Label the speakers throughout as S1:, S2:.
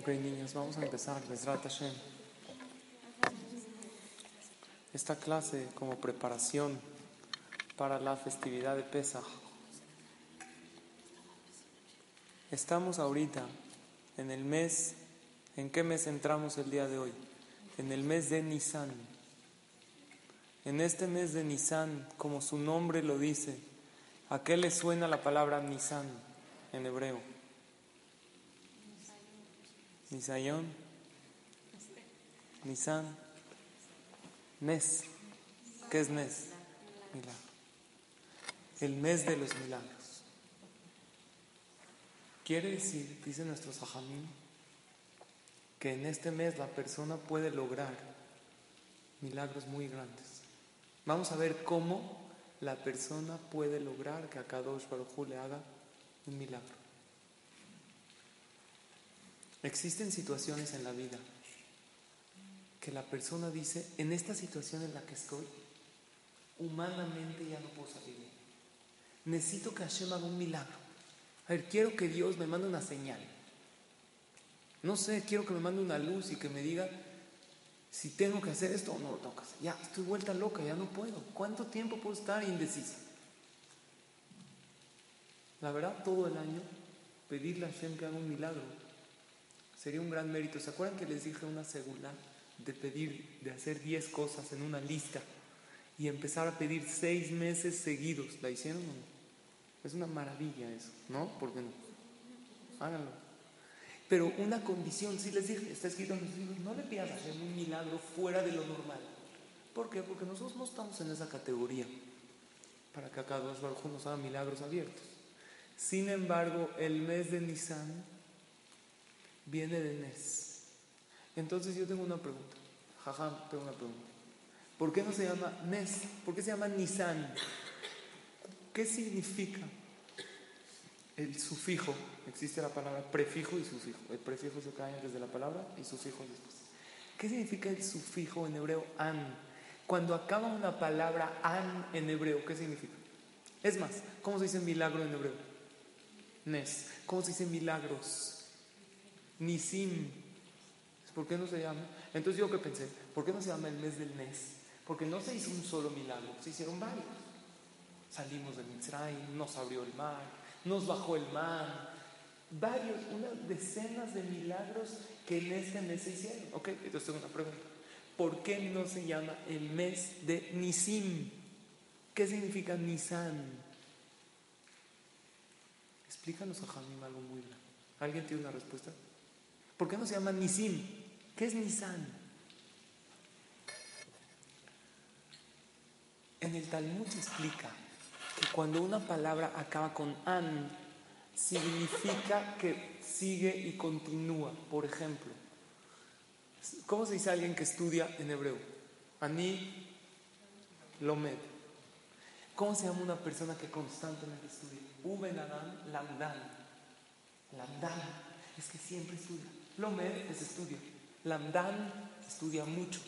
S1: Ok, niños, vamos a empezar. Esta clase como preparación para la festividad de Pesach. Estamos ahorita en el mes, ¿en qué mes entramos el día de hoy? En el mes de Nisan. En este mes de Nisan, como su nombre lo dice, ¿a qué le suena la palabra Nisan en hebreo? Nisayon, Nisan, Nes. ¿Qué es Nes? Milagro. El mes de los milagros. Quiere decir, dice nuestro Sahamín, que en este mes la persona puede lograr milagros muy grandes. Vamos a ver cómo la persona puede lograr que a Kadosh Baruj le haga un milagro. Existen situaciones en la vida que la persona dice, en esta situación en la que estoy, humanamente ya no puedo salir. Necesito que Hashem haga un milagro. A ver, quiero que Dios me mande una señal. No sé, quiero que me mande una luz y que me diga si tengo que hacer esto o no lo hacer. Ya, estoy vuelta loca, ya no puedo. ¿Cuánto tiempo puedo estar indecisa? La verdad, todo el año pedirle a Hashem que haga un milagro Sería un gran mérito. ¿Se acuerdan que les dije una segunda de pedir, de hacer 10 cosas en una lista y empezar a pedir 6 meses seguidos? ¿La hicieron o no? Es una maravilla eso, ¿no? ¿Por qué no? Háganlo. Pero una condición, si les dije, está escrito en los libros, no le pidas hacer un milagro fuera de lo normal. ¿Por qué? Porque nosotros no estamos en esa categoría para que acá dos nos haga milagros abiertos. Sin embargo, el mes de Nisan viene de Nes. Entonces yo tengo una pregunta. Jajam, tengo una pregunta. ¿Por qué no se llama Nes? ¿Por qué se llama Nisan? ¿Qué significa el sufijo? Existe la palabra prefijo y sufijo. El prefijo se cae antes de la palabra y sufijo después. ¿Qué significa el sufijo en hebreo an? Cuando acaba una palabra an en hebreo, ¿qué significa? Es más, ¿cómo se dice milagro en hebreo? Nes. ¿Cómo se dice milagros? Nisim. ¿Por qué no se llama? Entonces yo que pensé, ¿por qué no se llama el mes del mes? Porque no se hizo un solo milagro, se hicieron varios. Salimos de Mitzrayim, nos abrió el mar, nos bajó el mar, varios, unas decenas de milagros que en este mes se hicieron. Ok, entonces tengo una pregunta. ¿Por qué no se llama el mes de Nisim? ¿Qué significa Nisan? Explícanos a Jamim algo muy grande. ¿Alguien tiene una respuesta? ¿Por qué no se llama Nisim? ¿Qué es Nisan? En el Talmud se explica que cuando una palabra acaba con an, significa que sigue y continúa. Por ejemplo, ¿cómo se dice alguien que estudia en hebreo? Ani lomed. ¿Cómo se llama una persona que constantemente estudia? Uben lamdan. Lamdan. Es que siempre estudia. Lomed es estudio. Lamdan estudia mucho.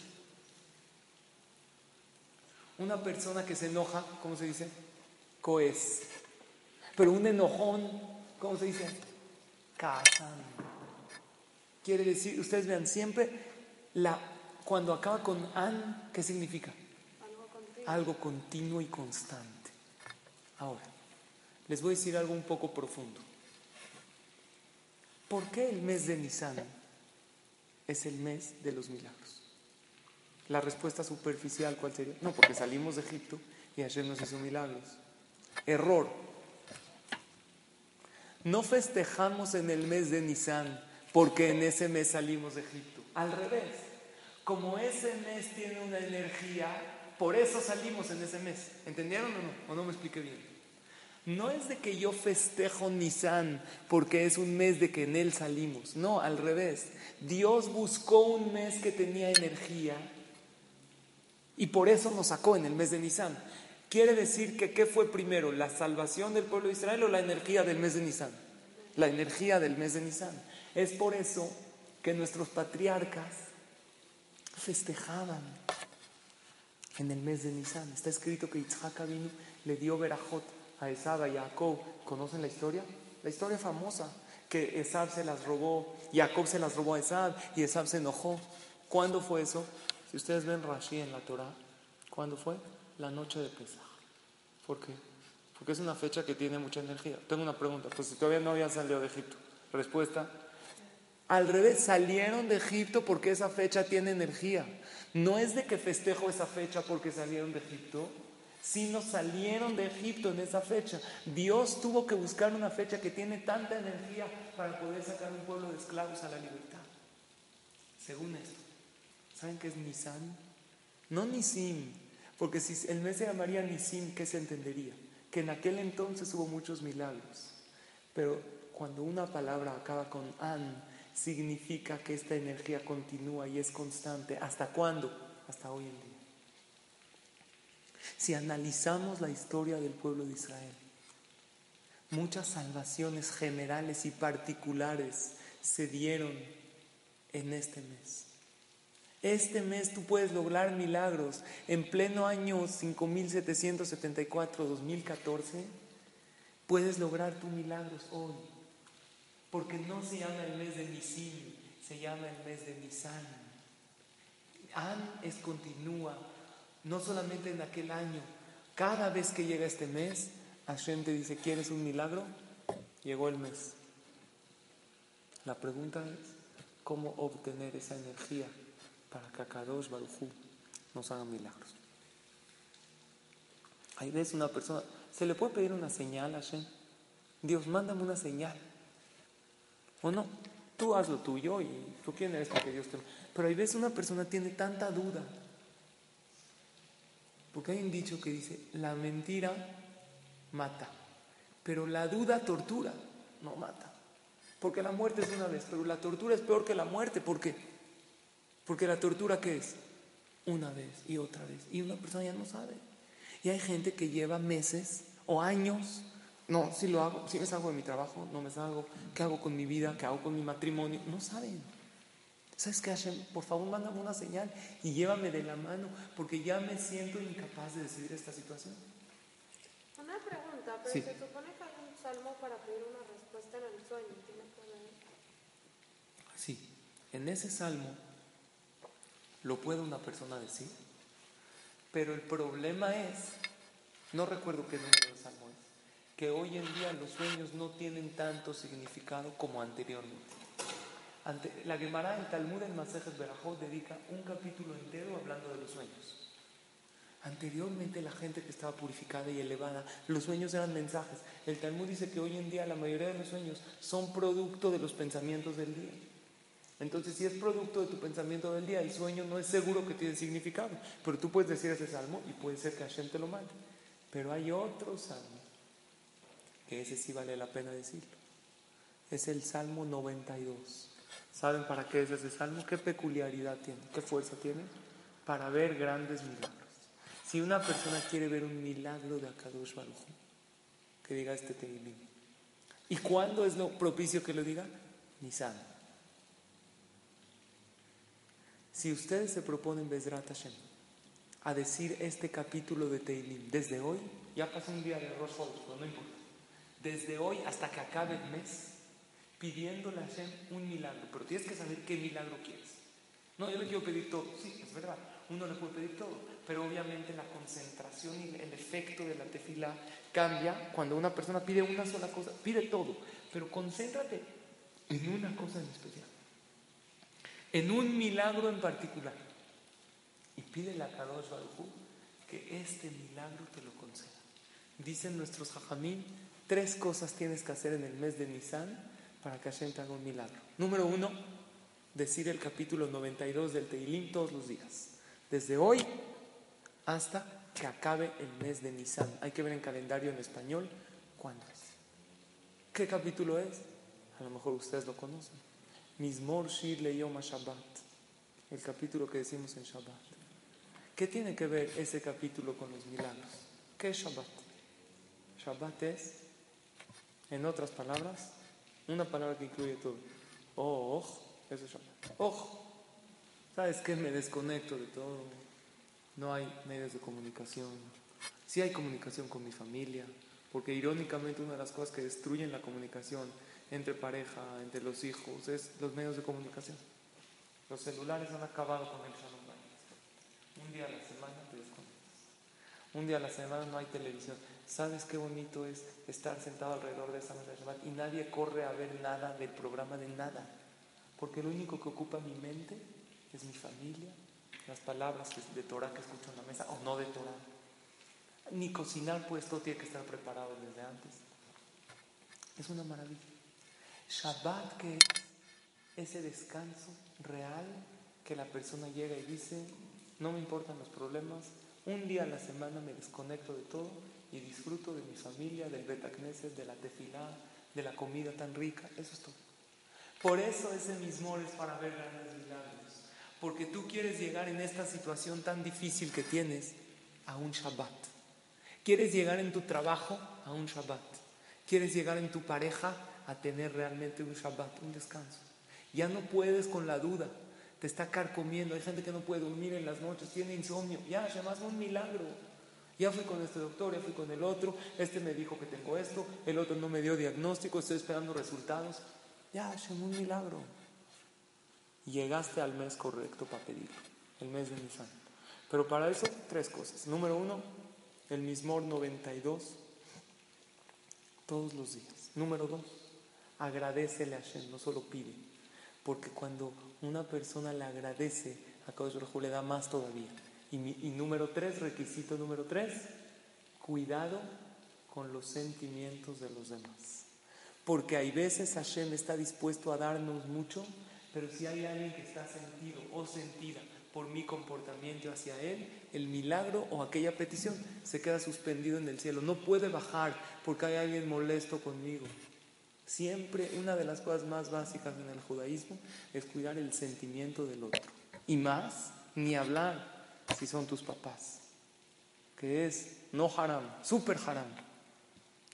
S1: Una persona que se enoja, ¿cómo se dice? Coes. Pero un enojón, ¿cómo se dice? Casan. Quiere decir, ustedes vean, siempre la, cuando acaba con an, ¿qué significa? Algo continuo. algo continuo y constante. Ahora, les voy a decir algo un poco profundo. ¿Por qué el mes de Nisan es el mes de los milagros? La respuesta superficial, ¿cuál sería? No, porque salimos de Egipto y ayer nos hizo milagros. Error. No festejamos en el mes de Nisan porque en ese mes salimos de Egipto. Al revés. Como ese mes tiene una energía, por eso salimos en ese mes. ¿Entendieron o no? ¿O no me expliqué bien? No es de que yo festejo Nisan porque es un mes de que en él salimos. No, al revés. Dios buscó un mes que tenía energía y por eso nos sacó en el mes de Nisan. Quiere decir que ¿qué fue primero? ¿La salvación del pueblo de Israel o la energía del mes de Nisan? La energía del mes de Nisan. Es por eso que nuestros patriarcas festejaban en el mes de Nisan. Está escrito que Yitzhak vino, le dio verajot a Esab, a Jacob, ¿conocen la historia? La historia famosa, que Esab se las robó, Jacob se las robó a Esab y Esab se enojó. ¿Cuándo fue eso? Si ustedes ven Rashi en la Torah, ¿cuándo fue? La noche de Pesach. ¿Por qué? Porque es una fecha que tiene mucha energía. Tengo una pregunta, pues si todavía no habían salido de Egipto. Respuesta, al revés, salieron de Egipto porque esa fecha tiene energía. No es de que festejo esa fecha porque salieron de Egipto, sino salieron de Egipto en esa fecha. Dios tuvo que buscar una fecha que tiene tanta energía para poder sacar un pueblo de esclavos a la libertad. Según esto, ¿saben qué es Nisan? No Nisim, porque si el mes se llamaría Nisim, ¿qué se entendería? Que en aquel entonces hubo muchos milagros. Pero cuando una palabra acaba con an, significa que esta energía continúa y es constante. ¿Hasta cuándo? Hasta hoy en día. Si analizamos la historia del pueblo de Israel, muchas salvaciones generales y particulares se dieron en este mes. Este mes tú puedes lograr milagros. En pleno año 5774-2014, puedes lograr tus milagros hoy. Porque no se llama el mes de Nisim, se llama el mes de Nisan. An es continúa, no solamente en aquel año. Cada vez que llega este mes, Hashem te dice, ¿quieres un milagro? Llegó el mes. La pregunta es, ¿cómo obtener esa energía para que Akadosh Baruchu nos haga milagros? Hay veces una persona, ¿se le puede pedir una señal a Hashem? Dios, mándame una señal. ¿O no? Tú haz lo tuyo y tú quién eres para que Dios te... Pero hay veces una persona tiene tanta duda. Porque hay un dicho que dice, la mentira mata, pero la duda tortura, no mata. Porque la muerte es una vez, pero la tortura es peor que la muerte. ¿Por qué? Porque la tortura ¿qué es? Una vez y otra vez. Y una persona ya no sabe. Y hay gente que lleva meses o años no, si lo hago, si me salgo de mi trabajo, no me salgo, ¿qué hago con mi vida? ¿Qué hago con mi matrimonio? No saben. ¿Sabes qué, Hashem? Por favor, mándame una señal y llévame de la mano, porque ya me siento incapaz de decidir esta situación.
S2: Una pregunta, pero se supone que hay un salmo para pedir una respuesta en el sueño.
S1: Sí, en ese salmo lo puede una persona decir, pero el problema es, no recuerdo qué número de salmo es que hoy en día los sueños no tienen tanto significado como anteriormente. Ante, la Gemara en Talmud en Masejet Berajot dedica un capítulo entero hablando de los sueños. Anteriormente la gente que estaba purificada y elevada, los sueños eran mensajes. El Talmud dice que hoy en día la mayoría de los sueños son producto de los pensamientos del día. Entonces, si es producto de tu pensamiento del día, el sueño no es seguro que tiene significado. Pero tú puedes decir ese salmo y puede ser que Hashem te lo mande. Pero hay otro salmo que ese sí vale la pena decirlo. Es el Salmo 92. ¿Saben para qué es ese salmo? ¿Qué peculiaridad tiene? ¿Qué fuerza tiene? Para ver grandes milagros. Si una persona quiere ver un milagro de Akadosh Baruj, que diga este Teilim. ¿Y cuándo es lo propicio que lo diga? Nisan. Si ustedes se proponen Bezrat Hashem a decir este capítulo de Teilim desde hoy, ya pasó un día de Rosh no importa desde hoy hasta que acabe el mes, pidiéndole a un milagro. Pero tienes que saber qué milagro quieres. No, yo le quiero pedir todo. Sí, es verdad, uno le puede pedir todo. Pero obviamente la concentración y el efecto de la tefila cambia cuando una persona pide una sola cosa. Pide todo, pero concéntrate en una cosa en especial. En un milagro en particular. Y pídele a Kadosh Baruj que este milagro te lo conceda. Dicen nuestros jajamín Tres cosas tienes que hacer en el mes de Nisan para que Hashem te haga un milagro. Número uno, decir el capítulo 92 del Teilim todos los días. Desde hoy hasta que acabe el mes de Nisan. Hay que ver en calendario en español cuándo es. ¿Qué capítulo es? A lo mejor ustedes lo conocen. Mismor Shir Leyom Shabbat. El capítulo que decimos en Shabbat. ¿Qué tiene que ver ese capítulo con los milagros? ¿Qué es Shabbat? Shabbat es en otras palabras, una palabra que incluye todo. Oh, eso es Ojo. ¿Sabes qué? Me desconecto de todo. No hay medios de comunicación. Sí hay comunicación con mi familia, porque irónicamente una de las cosas que destruyen la comunicación entre pareja, entre los hijos, es los medios de comunicación. Los celulares han acabado con el Shalom Un día a la semana te desconectas. Un día a la semana no hay televisión. ¿Sabes qué bonito es estar sentado alrededor de esa mesa de Shabbat y nadie corre a ver nada del programa de nada? Porque lo único que ocupa mi mente es mi familia, las palabras de Torah que escucho en la mesa o no de Torah. Ni cocinar, pues todo tiene que estar preparado desde antes. Es una maravilla. Shabbat que es ese descanso real que la persona llega y dice, no me importan los problemas, un día a la semana me desconecto de todo y disfruto de mi familia, del Betacneset, de la tefilá, de la comida tan rica, eso es todo. Por eso ese mismo es para ver grandes milagros, porque tú quieres llegar en esta situación tan difícil que tienes a un Shabbat. Quieres llegar en tu trabajo a un Shabbat. Quieres llegar en tu pareja a tener realmente un Shabbat, un descanso. Ya no puedes con la duda, te está carcomiendo. Hay gente que no puede dormir en las noches, tiene insomnio. Ya, además un milagro. Ya fui con este doctor, ya fui con el otro, este me dijo que tengo esto, el otro no me dio diagnóstico, estoy esperando resultados. Ya, es un milagro. Llegaste al mes correcto para pedirlo, el mes de Nisan. Pero para eso, tres cosas. Número uno, el Mismor 92, todos los días. Número dos, agradecele a Hashem, no solo pide. Porque cuando una persona le agradece, a Kadosh le da más todavía. Y, número tres, requisito número tres, cuidado con los sentimientos de los demás. Porque hay veces Hashem está dispuesto a darnos mucho, pero si hay alguien que está sentido o sentida por mi comportamiento hacia Él, el milagro o aquella petición se queda suspendido en el cielo. No puede bajar porque hay alguien molesto conmigo. Siempre una de las cosas más básicas en el judaísmo es cuidar el sentimiento del otro. Y más, ni hablar si son tus papás, que es no haram, super haram,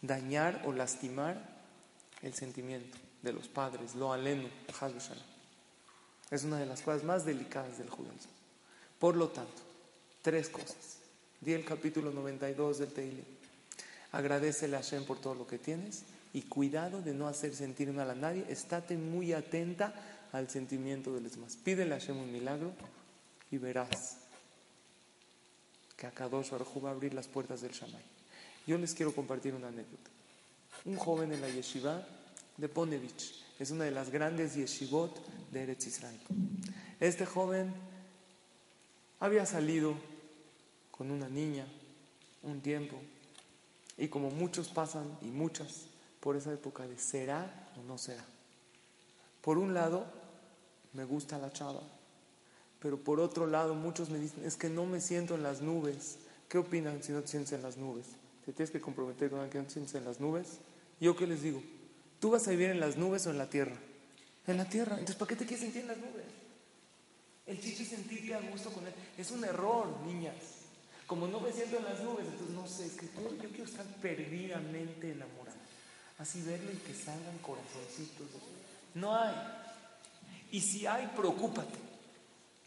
S1: dañar o lastimar el sentimiento de los padres, lo aleno, es una de las cosas más delicadas del judaísmo. Por lo tanto, tres cosas. Di el capítulo 92 del Teile. Agradecele a Hashem por todo lo que tienes y cuidado de no hacer sentir mal a nadie. Estate muy atenta al sentimiento de los demás. Pídele a Hashem un milagro y verás que a Kadosh Baruj va a abrir las puertas del Shamay. Yo les quiero compartir una anécdota. Un joven en la yeshiva de Ponevich, es una de las grandes yeshivot de Eretz Israel. Este joven había salido con una niña un tiempo y como muchos pasan y muchas por esa época de será o no será. Por un lado, me gusta la chava, pero por otro lado, muchos me dicen, es que no me siento en las nubes. ¿Qué opinan si no te sientes en las nubes? ¿Te tienes que comprometer con alguien que no te sientes en las nubes? ¿Yo qué les digo? ¿Tú vas a vivir en las nubes o en la tierra? En la tierra. Entonces, ¿para qué te quieres sentir en las nubes? El chiste es sentirte a gusto con él. Es un error, niñas. Como no me siento en las nubes, entonces no sé, es que yo quiero estar perdidamente enamorada. Así verle y que salgan corazoncitos. No hay. Y si hay, preocúpate.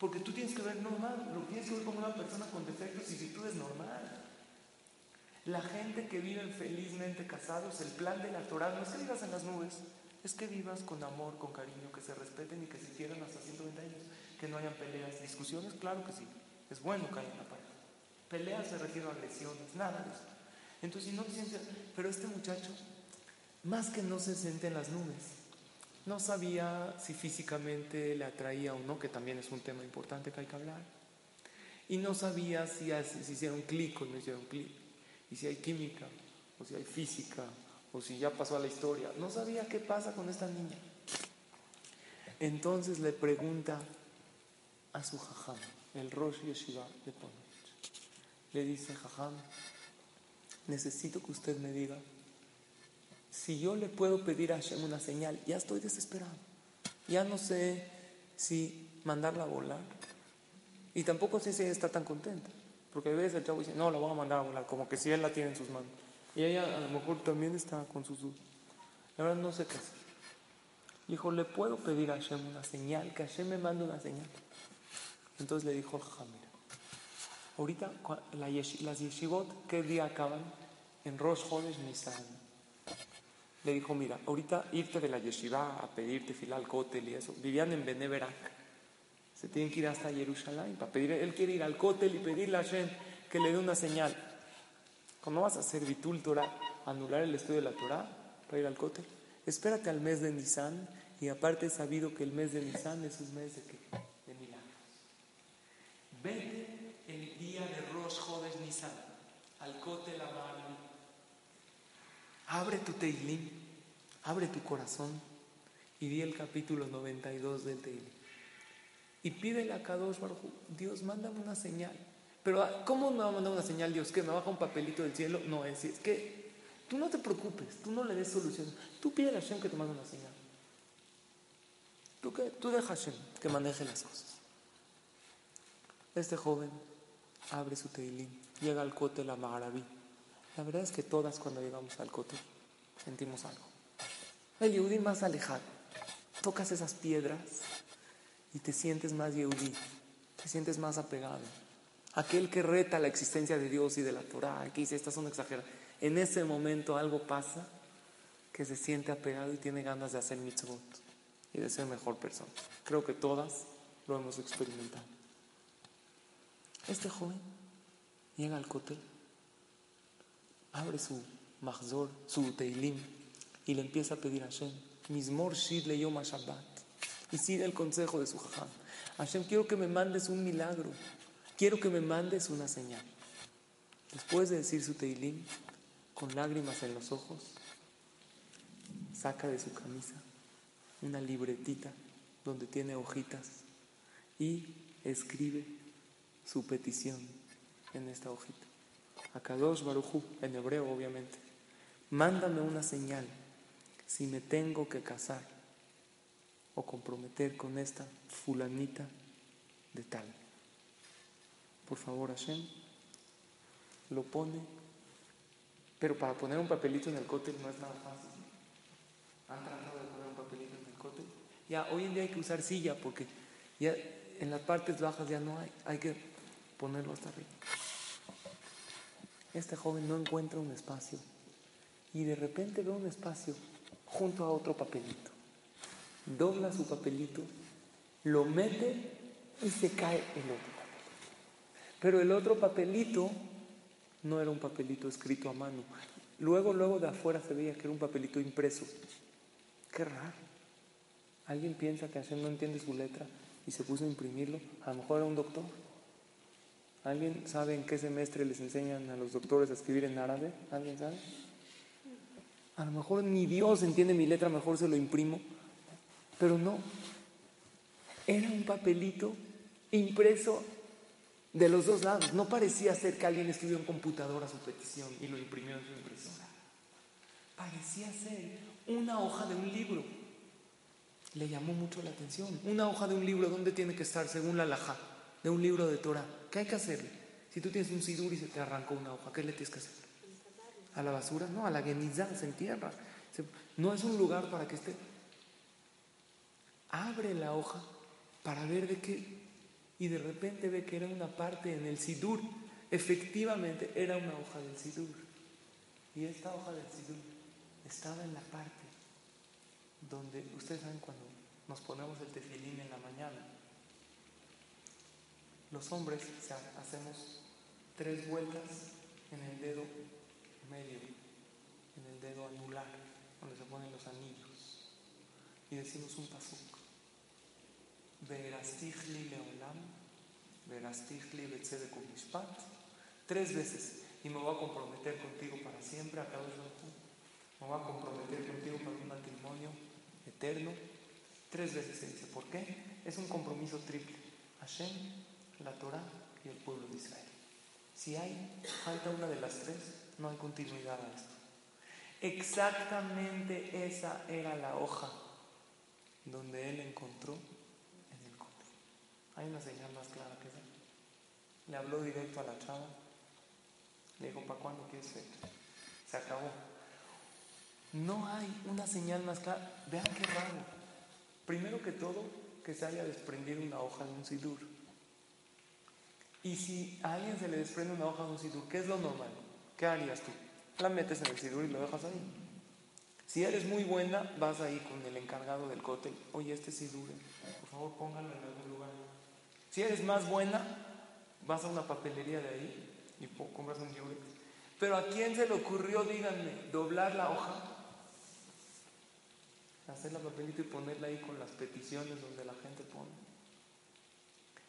S1: Porque tú tienes que ver normal, lo tienes que ver como una persona con defectos y virtudes normal. La gente que vive felizmente casados, el plan de la Torah no es que vivas en las nubes, es que vivas con amor, con cariño, que se respeten y que se quieran hasta 120 años, que no hayan peleas, discusiones, claro que sí, es bueno que haya una pareja. Peleas se refiere a agresiones, nada de eso. Entonces, si no pero este muchacho, más que no se siente en las nubes, no sabía si físicamente le atraía o no, que también es un tema importante que hay que hablar. Y no sabía si, si hicieron clic o no hicieron clic. Y si hay química, o si hay física, o si ya pasó a la historia. No sabía qué pasa con esta niña. Entonces le pregunta a su jajam, el Rosh Yeshiva de Ponovich. Le dice, jajam, necesito que usted me diga si yo le puedo pedir a Hashem una señal, ya estoy desesperado. Ya no sé si mandarla a volar. Y tampoco sé si ella está tan contenta. Porque a veces el chavo dice, no, la voy a mandar a volar, como que si él la tiene en sus manos. Y ella a lo mejor también está con sus dudas. La verdad no sé qué. Dijo, ¿le puedo pedir a Hashem una señal? Que Hashem me mande una señal. Entonces le dijo, mira, ahorita las yeshivot, ¿qué día acaban? En Rosh Chodesh Nisan. Le dijo, mira, ahorita irte de la yeshiva a pedirte fila al cótel y eso, vivían en Beneverak, se tienen que ir hasta Jerusalén para pedir, él quiere ir al cótel y pedirle a Hashem que le dé una señal. Cuando vas a hacer Bitul Torah, anular el estudio de la Torah para ir al cótel, espérate al mes de Nisan y aparte he sabido que el mes de Nisan es un mes de, milagros. Vete el día de Rosh Jodes Nisan al cótel Amaraví. Abre tu Teilim, abre tu corazón y di el capítulo 92 del Teilim. Y pídele a Kadosh Baruj Dios, mándame una señal. Pero ¿cómo me va a mandar una señal Dios? ¿Que me baja un papelito del cielo? No, es, es que tú no te preocupes, tú no le des solución. Tú pídele a Hashem que te mande una señal. Tú, que, tú deja a Hashem que maneje las cosas. Este joven abre su teilín, llega al cote la Maharaví. La verdad es que todas cuando llegamos al cote sentimos algo. El Yehudi más alejado. Tocas esas piedras y te sientes más Yehudi, te sientes más apegado. Aquel que reta la existencia de Dios y de la Torah, que dice, estas son exageradas. En ese momento algo pasa que se siente apegado y tiene ganas de hacer mitzvot y de ser mejor persona. Creo que todas lo hemos experimentado. Este joven llega al cótel, abre su mahzor, su teilim, y le empieza a pedir a Hashem, Mismor Shid le Yom Shabbat, y sigue el consejo de su jajam. Hashem, quiero que me mandes un milagro, quiero que me mandes una señal. Después de decir su teilim, con lágrimas en los ojos, saca de su camisa una libretita donde tiene hojitas y escribe su petición en esta hojita. Akadosh Barujú, en hebreo obviamente. Mándame una señal si me tengo que casar o comprometer con esta fulanita de tal. Por favor, Hashem, lo pone, pero para poner un papelito en el cótel no es nada fácil. ¿Han tratado de poner un papelito en el cótel? Ya, hoy en día hay que usar silla porque ya en las partes bajas ya no hay, hay que ponerlo hasta arriba. Este joven no encuentra un espacio y de repente ve un espacio junto a otro papelito. Dobla su papelito, lo mete y se cae el otro papelito. Pero el otro papelito no era un papelito escrito a mano. Luego, luego de afuera se veía que era un papelito impreso. Qué raro. ¿Alguien piensa que Hashem no entiende su letra y se puso a imprimirlo? A lo mejor era un doctor. ¿Alguien sabe en qué semestre les enseñan a los doctores a escribir en árabe? ¿Alguien sabe? A lo mejor ni Dios entiende mi letra, mejor se lo imprimo. Pero no. Era un papelito impreso de los dos lados. No parecía ser que alguien escribió en computadora su petición y lo imprimió en su impresora. Parecía ser una hoja de un libro. Le llamó mucho la atención. Una hoja de un libro, ¿dónde tiene que estar según la laja? De un libro de Torah. ¿Qué hay que hacerle? Si tú tienes un sidur y se te arrancó una hoja, ¿qué le tienes que hacer? ¿A la basura? No, a la genizá, se entierra. No es un lugar para que esté. Abre la hoja para ver de qué. Y de repente ve que era una parte en el sidur. Efectivamente, era una hoja del sidur. Y esta hoja del sidur estaba en la parte donde, ustedes saben cuando nos ponemos el tefilín en la mañana, los hombres hacemos tres vueltas en el dedo medio, en el dedo anular, donde se ponen los anillos, y decimos un pasuk. Verastihli leolam, verastihli mishpat, tres veces, y me voy a comprometer contigo para siempre, a cabo me voy a comprometer contigo para un matrimonio eterno. Tres veces se dice, ¿por qué? Es un compromiso triple. Hashem, la Torah y el pueblo de Israel. Si hay falta una de las tres, no hay continuidad a esto. Exactamente esa era la hoja donde él encontró en el código. Hay una señal más clara que esa. Le habló directo a la chava. Le dijo, ¿para cuándo quieres ser? Se acabó. No hay una señal más clara. Vean qué raro. Primero que todo, que se haya desprendido una hoja de un sidur. Y si a alguien se le desprende una hoja de un sidur, ¿qué es lo normal? ¿Qué harías tú? La metes en el sidur y lo dejas ahí. Si eres muy buena, vas ahí con el encargado del cóctel. Oye, este sí dure. Por favor, póngalo en algún lugar. Si eres más buena, vas a una papelería de ahí y compras un yurex. Pero ¿a quién se le ocurrió, díganme, doblar la hoja? Hacer la papelita y ponerla ahí con las peticiones donde la gente pone.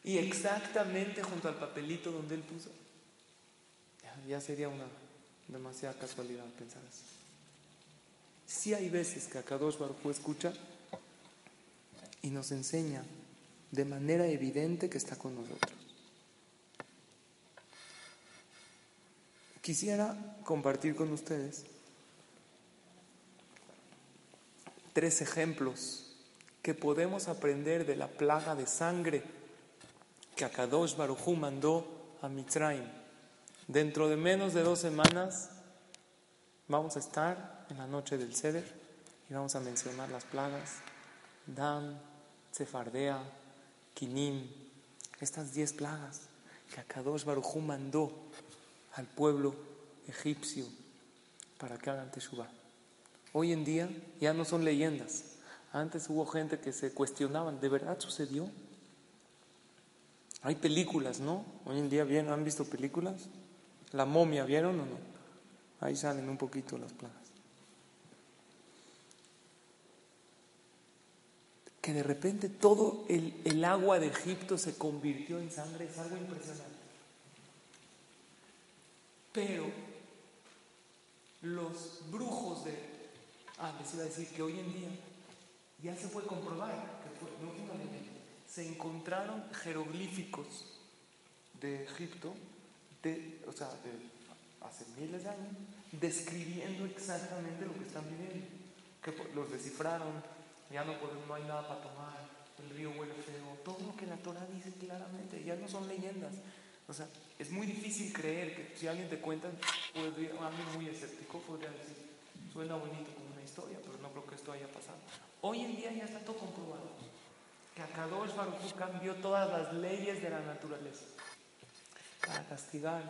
S1: Y exactamente junto al papelito donde él puso. Ya, sería una demasiada casualidad pensar así. Sí hay veces que Akadosh Baruj escucha y nos enseña de manera evidente que está con nosotros. Quisiera compartir con ustedes tres ejemplos que podemos aprender de la plaga de sangre que Akadosh Barujú mandó a Mitzrayim. Dentro de menos de dos semanas vamos a estar en la noche del Seder y vamos a mencionar las plagas, Dam, Cefardea, Kinim, estas diez plagas que Akadosh Barujú mandó al pueblo egipcio para que hagan Teshuvah. Hoy en día ya no son leyendas. Antes hubo gente que se cuestionaban, ¿de verdad sucedió? Hay películas, ¿no? Hoy en día bien, ¿han visto películas? La momia, ¿vieron o no? Ahí salen un poquito las plagas. que de repente todo el, agua de Egipto se convirtió en sangre, es algo impresionante. Pero los brujos de... Ah, les iba a decir que hoy en día ya se puede comprobar que fue, no se encontraron jeroglíficos de Egipto, de, o sea, de hace miles de años, describiendo exactamente lo que están viviendo. Que los descifraron, ya no, podemos, no hay nada para tomar, el río huele feo, todo lo que la Torah dice claramente, ya no son leyendas. O sea, es muy difícil creer que si alguien te cuenta, puede, alguien muy escéptico podría decir, suena bonito como una historia, pero no creo que esto haya pasado. Hoy en día ya está todo comprobado, que Akadosh Baruch cambió todas las leyes de la naturaleza para castigar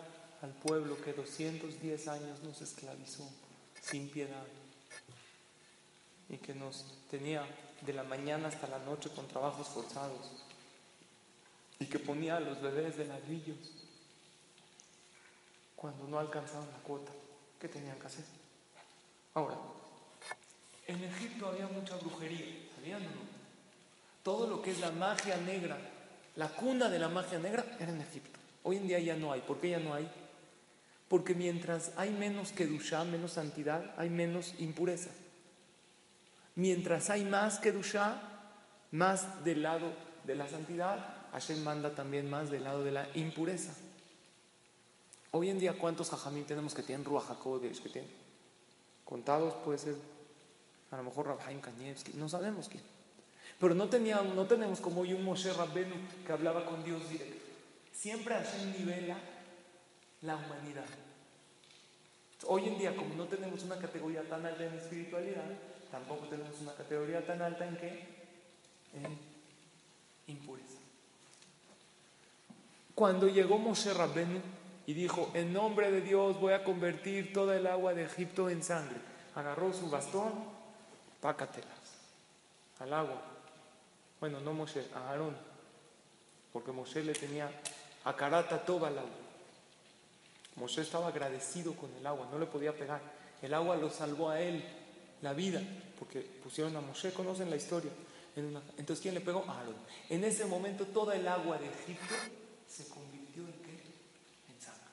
S1: al pueblo que 210 años nos esclavizó sin piedad y que nos tenía de la mañana hasta la noche con trabajos forzados y que ponía a los bebés de ladrillos cuando no alcanzaban la cuota que tenían que hacer. Ahora, en Egipto había mucha brujería, ¿sabían o no? Todo lo que es la magia negra, la cuna de la magia negra era en Egipto. Hoy en día ya no hay. ¿Por qué ya no hay? Porque mientras hay menos Kedushá, menos santidad, hay menos impureza. Mientras hay más Kedushá, más del lado de la santidad, Hashem manda también más del lado de la impureza. Hoy en día, ¿cuántos jajamín tenemos que tienen Ruach HaKodesh? Que tienen? Contados puede ser, a lo mejor Rabhaim Kanievski, no sabemos quién. Pero no, teníamos, no tenemos como hoy un Moshe Rabbenu que hablaba con Dios directo. Siempre Hashem nivela la humanidad. Hoy en día, como no tenemos una categoría tan alta en espiritualidad, tampoco tenemos una categoría tan alta en qué? En impureza. Cuando llegó Moshe Rabbenu y dijo, en nombre de Dios voy a convertir toda el agua de Egipto en sangre, agarró su bastón, pácatelas al agua. Bueno, no Moshe, a Aarón, porque Moshe le tenía a Karata toda el agua. Moshe estaba agradecido con el agua, no le podía pegar. El agua lo salvó a él la vida, porque pusieron a Moshe, conocen la historia. Entonces, ¿quién le pegó? Aarón. En ese momento toda el agua de Egipto se convirtió en qué? En sangre.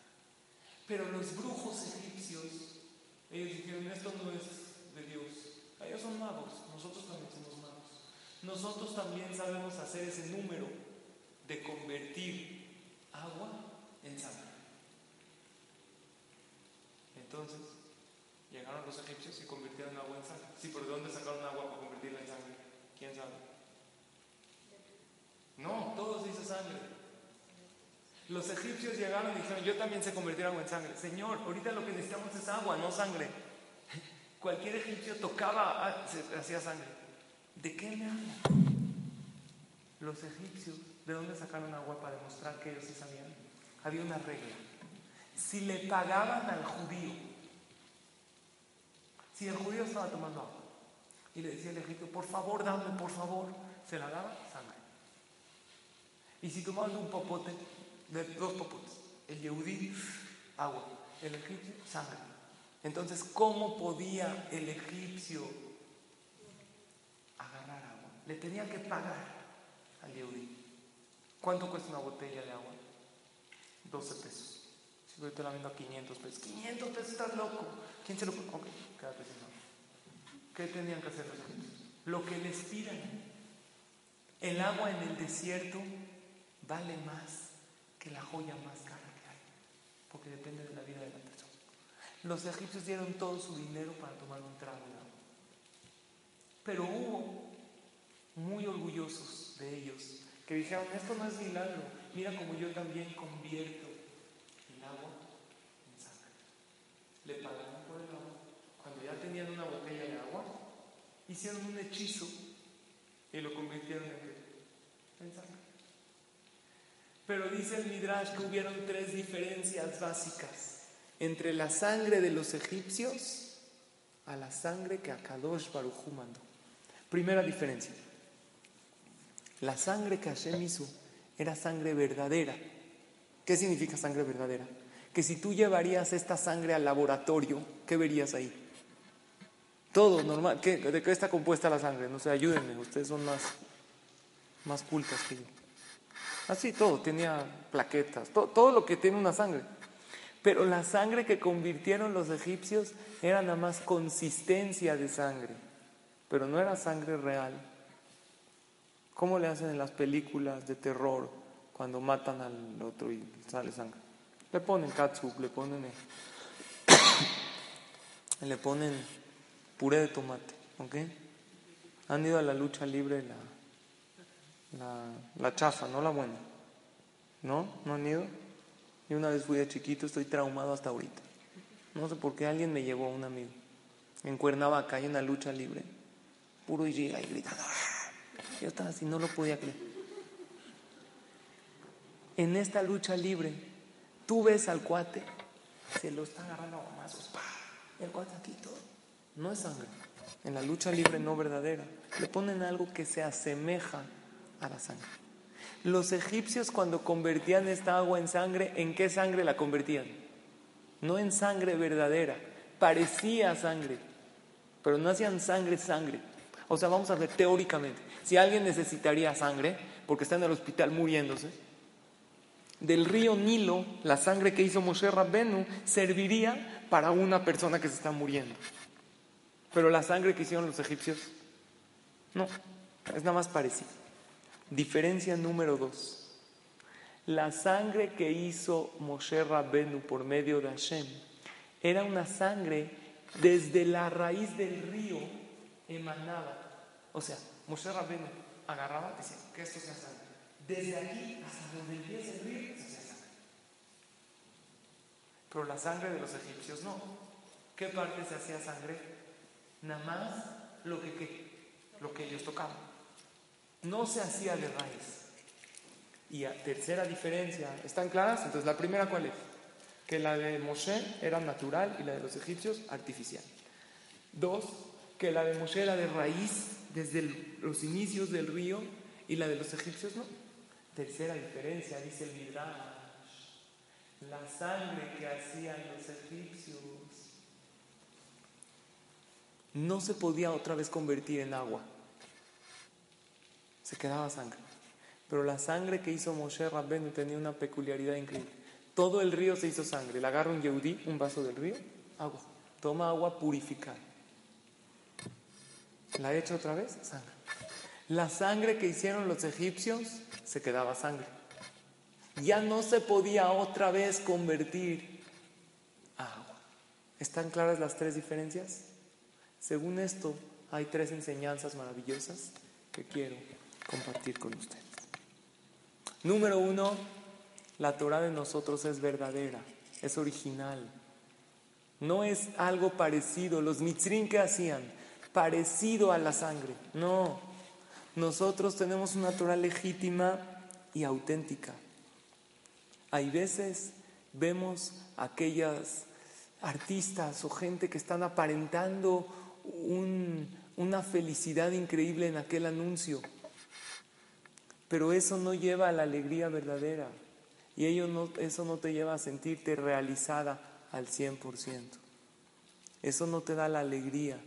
S1: Pero los brujos egipcios, ellos dijeron, esto no es de Dios. Ellos son magos, nosotros también somos. Nosotros también sabemos hacer ese número de convertir agua en sangre. Entonces, llegaron los egipcios y convirtieron agua en sangre. Sí, pero ¿de dónde sacaron agua para convertirla en sangre? ¿Quién sabe? No, todo se hizo sangre. Los egipcios llegaron y dijeron, yo también sé convertir agua en sangre. Señor, ahorita lo que necesitamos es agua, no sangre. Cualquier egipcio tocaba, ah, hacía sangre. ¿De qué me habla? Los egipcios, ¿de dónde sacaron agua para demostrar que ellos sí sabían? Había una regla. Si le pagaban al judío Si el judío estaba tomando agua y le decía al egipcio, por favor, dame, por favor, se la daba sangre. Y si tomaban un popote, de dos popotes, el yehudí, agua, el egipcio, sangre. Entonces, ¿cómo podía el egipcio? Le tenía que pagar al yehudí. ¿Cuánto cuesta una botella de agua? 12 pesos. Si te la vendo a 500 pesos. 500 pesos, estás loco. ¿Quién se lo Ok, quédate sin ¿Qué tenían que hacer los egipcios? Lo que les pidan. El agua en el desierto vale más que la joya más cara que hay, porque depende de la vida de la persona. Los egipcios dieron todo su dinero para tomar un trago de agua. Pero hubo muy orgullosos de ellos que dijeron, esto no es milagro, mira como yo también convierto el agua en sangre. Le pagaron por el agua. Cuando ya tenían una botella de agua, hicieron un hechizo y lo convirtieron en, en sangre. Pero dice el Midrash que hubieron tres diferencias básicas entre la sangre de los egipcios a la sangre que Akadosh Baruj mandó. Primera diferencia. La sangre que Hashem hizo era sangre verdadera. ¿Qué significa sangre verdadera? Que si tú llevarías esta sangre al laboratorio, ¿qué verías ahí? Todo normal. ¿De qué está compuesta la sangre? No sé, ayúdenme, ustedes son más, más cultas que yo. Así todo, tenía plaquetas, todo, lo que tiene una sangre. Pero la sangre que convirtieron los egipcios era nada más consistencia de sangre, pero no era sangre real. ¿Cómo le hacen en las películas de terror cuando matan al otro y sale sangre? Le ponen katsup, le ponen le ponen puré de tomate, ¿ok? Han ido a la lucha libre la la, la chafa, no la buena. ¿No? ¿No han ido? Y una vez fui de chiquito, estoy traumado hasta ahorita. No sé por qué alguien me llevó a un amigo. En Cuernavaca hay una lucha libre. Puro y llega y gritando. Yo estaba así, no lo podía creer. En esta lucha libre, tú ves al cuate, se lo está agarrando a mazos. El cuate aquí todo. No es sangre. En la lucha libre no verdadera. Le ponen algo que se asemeja a la sangre. Los egipcios cuando convertían esta agua en sangre, ¿en qué sangre la convertían? No en sangre verdadera, parecía sangre, pero no hacían sangre sangre. O sea, vamos a ver teóricamente, si alguien necesitaría sangre, porque está en el hospital muriéndose, del río Nilo, la sangre que hizo Moshe Rabbenu serviría para una persona que se está muriendo. Pero la sangre que hicieron los egipcios, no, es nada más parecida. Diferencia número dos. La sangre que hizo Moshe Rabbenu por medio de Hashem era una sangre desde la raíz del río emanaba. O sea, Moshe Rabbenu agarraba y decía que esto sea sangre. Desde aquí hasta donde empieza el río se hacía sangre. Pero la sangre de los egipcios no. ¿Qué parte se hacía sangre? Nada más lo que, lo que ellos tocaban no se hacía de raíz. Y a tercera diferencia, ¿están claras? Entonces, la primera, ¿cuál es? Que la de Moshe era natural y la de los egipcios artificial. Dos, que la de Moshe era de raíz desde los inicios del río y la de los egipcios no. Tercera diferencia, dice el Midrash, la sangre que hacían los egipcios no se podía otra vez convertir en agua se quedaba sangre. Pero la sangre que hizo Moshe Rabbenu tenía una peculiaridad increíble. Todo el río se hizo sangre. Le agarra un yehudí, un vaso del río, agua. Toma agua purificada. La echa otra vez, sangre. La sangre que hicieron los egipcios se quedaba sangre. Ya no se podía otra vez convertir a agua. ¿Están claras las tres diferencias? Según esto, hay tres enseñanzas maravillosas que quiero compartir con ustedes. Número uno, la Torah de nosotros es verdadera, es original. No es algo parecido. Los mitzrim que hacían, parecido a la sangre. No. Nosotros tenemos una Torah legítima y auténtica. Hay veces vemos aquellas artistas o gente que están aparentando una felicidad increíble en aquel anuncio. Pero eso no lleva a la alegría verdadera y no, eso no te lleva a sentirte realizada al 100%. Eso no te da la alegría.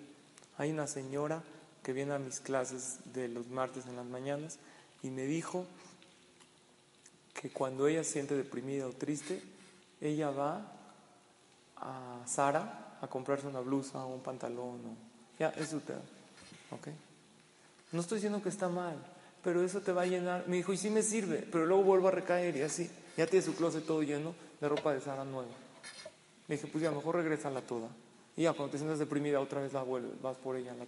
S1: Hay una señora que viene a mis clases de los martes en las mañanas y me dijo que cuando ella se siente deprimida o triste, ella va a Sara a comprarse una blusa o un pantalón. ya, eso te ¿Ok? No estoy diciendo que está mal, pero eso te va a llenar. Me dijo, y sí me sirve, pero luego vuelvo a recaer y así. Ya tiene su closet todo lleno de ropa de Sara nueva. Le dije, pues ya, mejor regrésala toda. Y ya, cuando te sientas deprimida, otra vez la vuelves, vas por ella la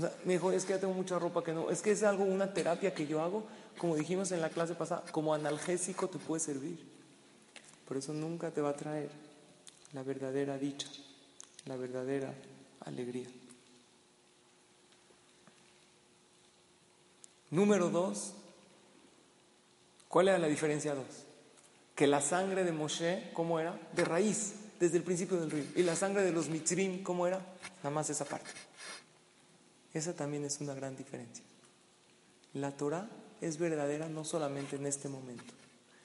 S1: sea, me dijo, es que ya tengo mucha ropa que no. Es que es algo, una terapia que yo hago, como dijimos en la clase pasada, como analgésico te puede servir. Por eso nunca te va a traer la verdadera dicha, la verdadera alegría. Número dos, ¿cuál era la diferencia dos? Que la sangre de Moshe, ¿cómo era? De raíz, desde el principio del río. Y la sangre de los mitzrim, ¿cómo era? Nada más esa parte. Esa también es una gran diferencia. La Torah es verdadera no solamente en este momento.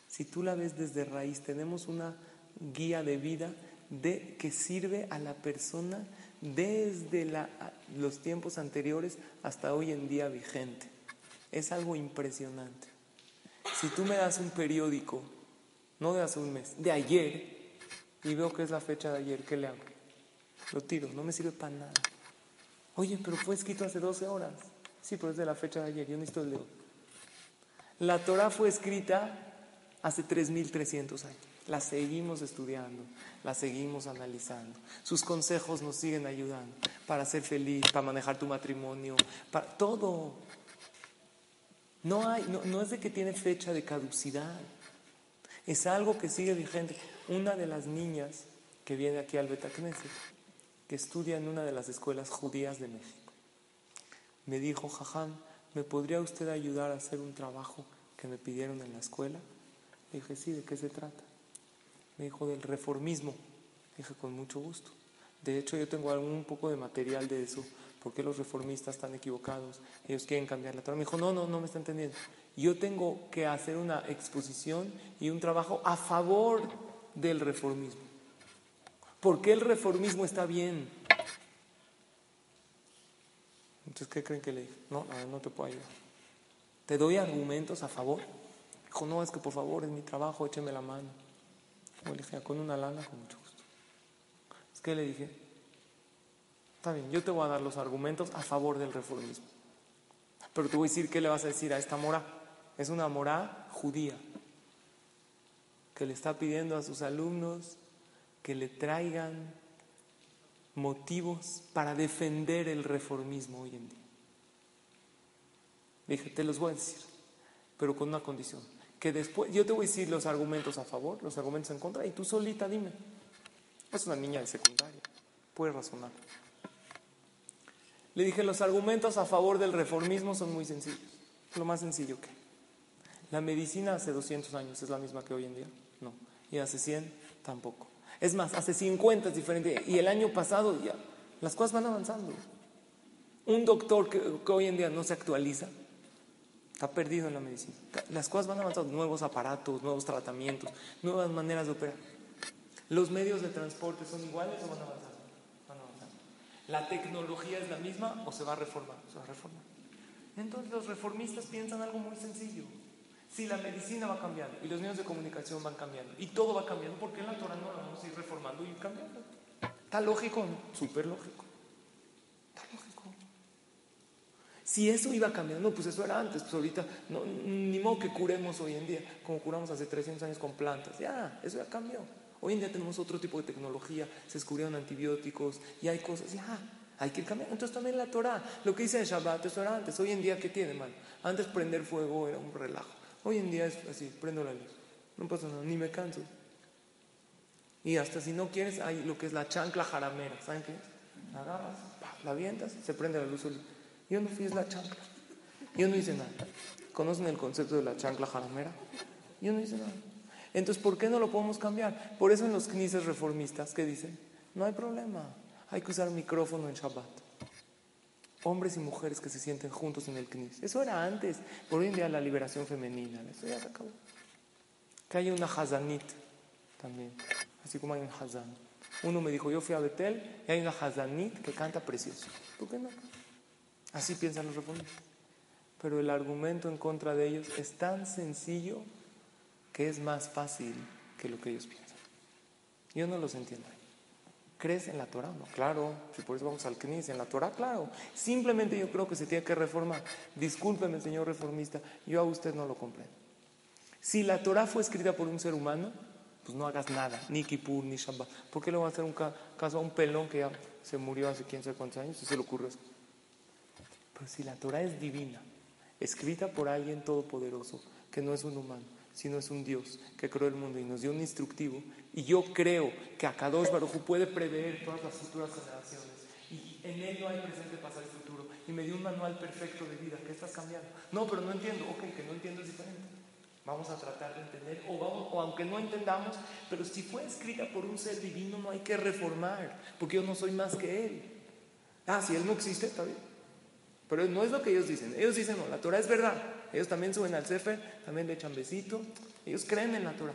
S1: Si tú la ves desde raíz, tenemos una guía de vida de, que sirve a la persona desde los tiempos anteriores hasta hoy en día vigente. Es algo impresionante. Si tú me das un periódico, no de hace un mes, de ayer, y veo que es la fecha de ayer, ¿qué le hago? Lo tiro, no me sirve para nada. Oye, pero fue escrito hace 12 horas. Sí, pero es de la fecha de ayer, yo necesito el de La Torah fue escrita hace 3.300 años. La seguimos estudiando, la seguimos analizando. Sus consejos nos siguen ayudando para ser feliz, para manejar tu matrimonio, para todo. No, hay, no, es de que tiene fecha de caducidad. Es algo que sigue vigente. Una de las niñas que viene aquí al Betacneset, que estudia en una de las escuelas judías de México, me dijo, Jajam, ¿me podría usted ayudar a hacer un trabajo que me pidieron en la escuela? Le dije, sí, ¿de qué se trata? Me dijo, del reformismo. Le dije, con mucho gusto. De hecho, yo tengo algún poco de material de eso ¿Por qué los reformistas están equivocados? Ellos quieren cambiar la Torah. Me dijo, no, no, no me está entendiendo. Yo tengo que hacer una exposición y un trabajo a favor del reformismo. ¿Por qué el reformismo está bien? Entonces, ¿qué creen que le dije? No, no te puedo ayudar. ¿Te doy argumentos a favor? Dijo, no, es que por favor, es mi trabajo, écheme la mano. le dije, con una lana, con mucho gusto. Es que le dije, Está bien, yo te voy a dar los argumentos a favor del reformismo. Pero te voy a decir qué le vas a decir a esta mora. Es una mora judía que le está pidiendo a sus alumnos que le traigan motivos para defender el reformismo hoy en día. Dije, te los voy a decir, pero con una condición. Que después, yo te voy a decir los argumentos a favor, los argumentos en contra, y tú solita dime. Es una niña de secundaria, puede razonar. Le dije, los argumentos a favor del reformismo son muy sencillos. Lo más sencillo que. La medicina hace 200 años es la misma que hoy en día. No. Y hace 100 tampoco. Es más, hace 50 es diferente. Y el año pasado ya. Las cosas van avanzando. Un doctor que, hoy en día no se actualiza está perdido en la medicina. Las cosas van avanzando. Nuevos aparatos, nuevos tratamientos, nuevas maneras de operar. ¿Los medios de transporte son iguales o van avanzando? ¿La tecnología es la misma o se va a reformar? Se va a reformar. Entonces los reformistas piensan algo muy sencillo. Si la medicina va cambiando y los medios de comunicación van cambiando y todo va cambiando, ¿por qué la Torah no la vamos a ir reformando y cambiando? ¿Está lógico? Súper lógico. Está lógico. Si eso iba cambiando, pues eso era antes, pues ahorita no, ni modo que curemos hoy en día, como curamos hace 300 años con plantas. Ya, eso ya cambió. Hoy en día tenemos otro tipo de tecnología, se descubrieron antibióticos y hay cosas, ya, hay que cambiar. Entonces también la Torah, lo que dice el Shabbat, eso era antes. Hoy en día, ¿qué tiene, man? Antes prender fuego era un relajo. Hoy en día es así, prendo la luz. No pasa nada, ni me canso. Y hasta si no quieres, hay lo que es la chancla jaramera. ¿Saben qué? La agarras, la avientas, se prende la luz. Yo no fui, es la chancla. Yo no hice nada. ¿Conocen el concepto de la chancla jaramera? Yo no hice nada. Entonces, ¿por qué no lo podemos cambiar? Por eso en los knises reformistas, ¿qué dicen? No hay problema, hay que usar micrófono en Shabbat. Hombres y mujeres que se sienten juntos en el knis. Eso era antes, por hoy en día la liberación femenina, eso ya se acabó. Que haya una hazanit también, así como hay un hazan. Uno me dijo, yo fui a Betel y hay una hazanit que canta precioso. ¿Por qué no? Así piensan los reformistas. Pero el argumento en contra de ellos es tan sencillo que es más fácil que lo que ellos piensan. Yo no los entiendo. ¿Crees en la Torah? No, claro. Si por eso vamos al Knis, en la Torah, claro. Simplemente yo creo que se tiene que reformar. Discúlpeme, señor reformista, yo a usted no lo comprendo. Si la Torah fue escrita por un ser humano, pues no hagas nada, ni Kippur, ni Shabbat. ¿Por qué le van a hacer un caso a un pelón que ya se murió hace quién sabe cuántos años y se le ocurrió eso? Pero si la Torah es divina, escrita por alguien todopoderoso, que no es un humano, sino es un Dios que creó el mundo y nos dio un instructivo. Y yo creo que Akadosh Baruj puede prever todas las futuras generaciones. Y en él no hay presente, pasado y futuro. Y me dio un manual perfecto de vida. ¿Qué estás cambiando? No, pero no entiendo. Ok, que no entiendo es diferente. Vamos a tratar de entender, o, vamos, o aunque no entendamos, pero si fue escrita por un ser divino, no hay que reformar, porque yo no soy más que él. Ah, si él no existe, está bien. Pero no es lo que ellos dicen. Ellos dicen, no, la Torah es verdad. Ellos también suben al Sefer, también le echan besito. Ellos creen en la Torah.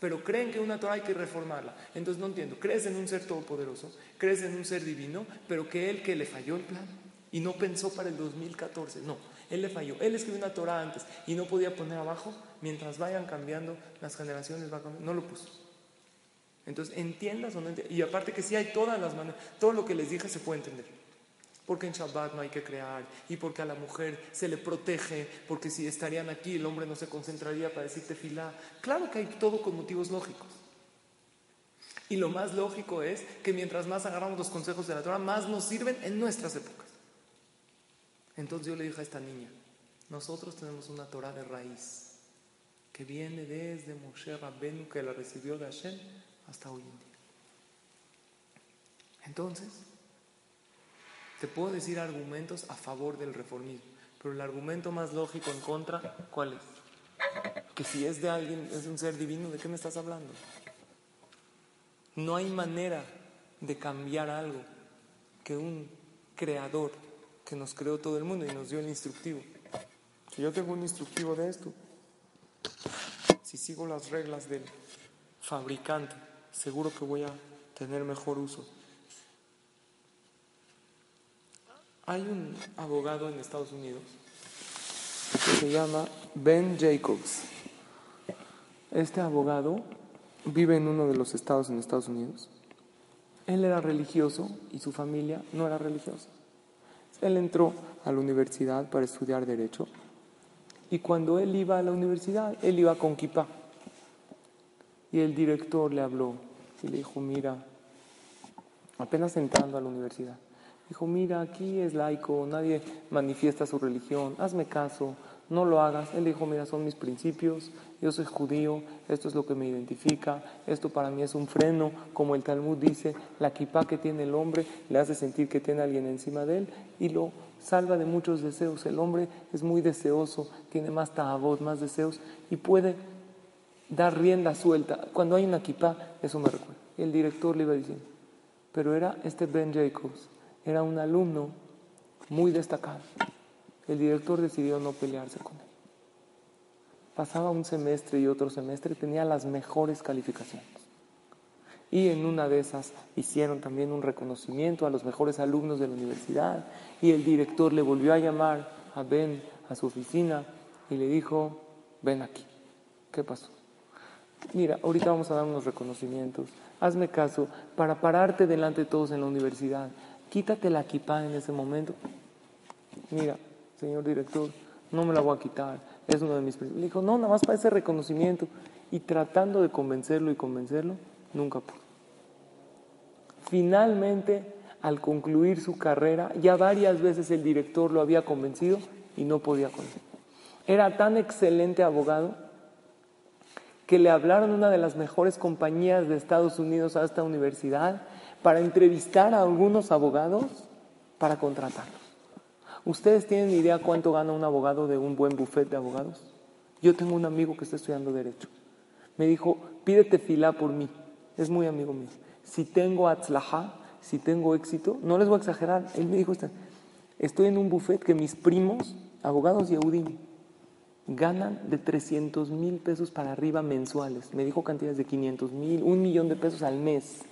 S1: Pero creen que una Torah hay que reformarla. Entonces no entiendo. Crees en un ser todopoderoso, crees en un ser divino, pero que él que le falló el plan y no pensó para el 2014. No, él le falló. Él escribió una Torah antes y no podía poner abajo. Mientras vayan cambiando las generaciones, va no lo puso. Entonces, entiendas o no entiendas. Y aparte que sí hay todas las maneras, todo lo que les dije se puede entender porque en Shabbat no hay que crear y porque a la mujer se le protege, porque si estarían aquí el hombre no se concentraría para decirte filá. Claro que hay todo con motivos lógicos. Y lo más lógico es que mientras más agarramos los consejos de la Torah, más nos sirven en nuestras épocas. Entonces yo le dije a esta niña, nosotros tenemos una Torah de raíz que viene desde Moshe Rabbenu que la recibió de Hashem hasta hoy en día. Entonces, te puedo decir argumentos a favor del reformismo, pero el argumento más lógico en contra, ¿cuál es? Que si es de alguien, es un ser divino, ¿de qué me estás hablando? No hay manera de cambiar algo que un creador que nos creó todo el mundo y nos dio el instructivo. Si yo tengo un instructivo de esto, si sigo las reglas del fabricante, seguro que voy a tener mejor uso. Hay un abogado en Estados Unidos que se llama Ben Jacobs. Este abogado vive en uno de los estados en Estados Unidos. Él era religioso y su familia no era religiosa. Él entró a la universidad para estudiar derecho y cuando él iba a la universidad, él iba con kippah. Y el director le habló y le dijo, mira, apenas entrando a la universidad, Dijo, mira, aquí es laico, nadie manifiesta su religión, hazme caso, no lo hagas. Él dijo, mira, son mis principios, yo soy judío, esto es lo que me identifica, esto para mí es un freno, como el Talmud dice, la kippah que tiene el hombre le hace sentir que tiene alguien encima de él y lo salva de muchos deseos. El hombre es muy deseoso, tiene más tabot, más deseos y puede dar rienda suelta. Cuando hay una kippah, eso me recuerda. El director le iba diciendo, pero era este Ben Jacobs era un alumno muy destacado. El director decidió no pelearse con él. Pasaba un semestre y otro semestre, tenía las mejores calificaciones. Y en una de esas hicieron también un reconocimiento a los mejores alumnos de la universidad. Y el director le volvió a llamar a Ben a su oficina y le dijo, ven aquí. ¿Qué pasó? Mira, ahorita vamos a dar unos reconocimientos. Hazme caso para pararte delante de todos en la universidad quítate la equipa en ese momento. Mira, señor director, no me la voy a quitar, es uno de mis principios. Le dijo, no, nada más para ese reconocimiento. Y tratando de convencerlo y convencerlo, nunca pudo. Finalmente, al concluir su carrera, ya varias veces el director lo había convencido y no podía convencer. Era tan excelente abogado que le hablaron una de las mejores compañías de Estados Unidos a esta universidad para entrevistar a algunos abogados para contratarlos. ¿Ustedes tienen idea cuánto gana un abogado de un buen buffet de abogados? Yo tengo un amigo que está estudiando Derecho. Me dijo, pídete fila por mí. Es muy amigo mío. Si tengo atzlaha, si tengo éxito, no les voy a exagerar. Él me dijo, estoy en un buffet que mis primos, abogados y Yehudim, ganan de 300 mil pesos para arriba mensuales. Me dijo cantidades de 500 mil, un millón de pesos al mes.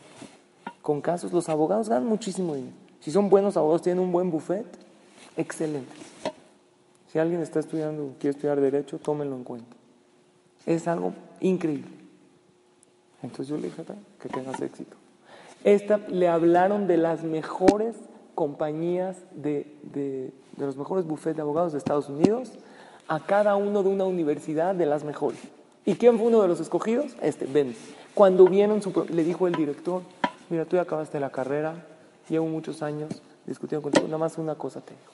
S1: Con casos, los abogados ganan muchísimo dinero. Si son buenos abogados, tienen un buen buffet, excelente. Si alguien está estudiando, quiere estudiar derecho, tómenlo en cuenta. Es algo increíble. Entonces yo le dije, que tengas éxito. Esta, le hablaron de las mejores compañías, de, de, de los mejores buffets de abogados de Estados Unidos a cada uno de una universidad de las mejores. ¿Y quién fue uno de los escogidos? Este, Ben. Cuando vieron, su, le dijo el director, mira, tú ya acabaste la carrera, llevo muchos años discutiendo contigo, nada más una cosa te digo.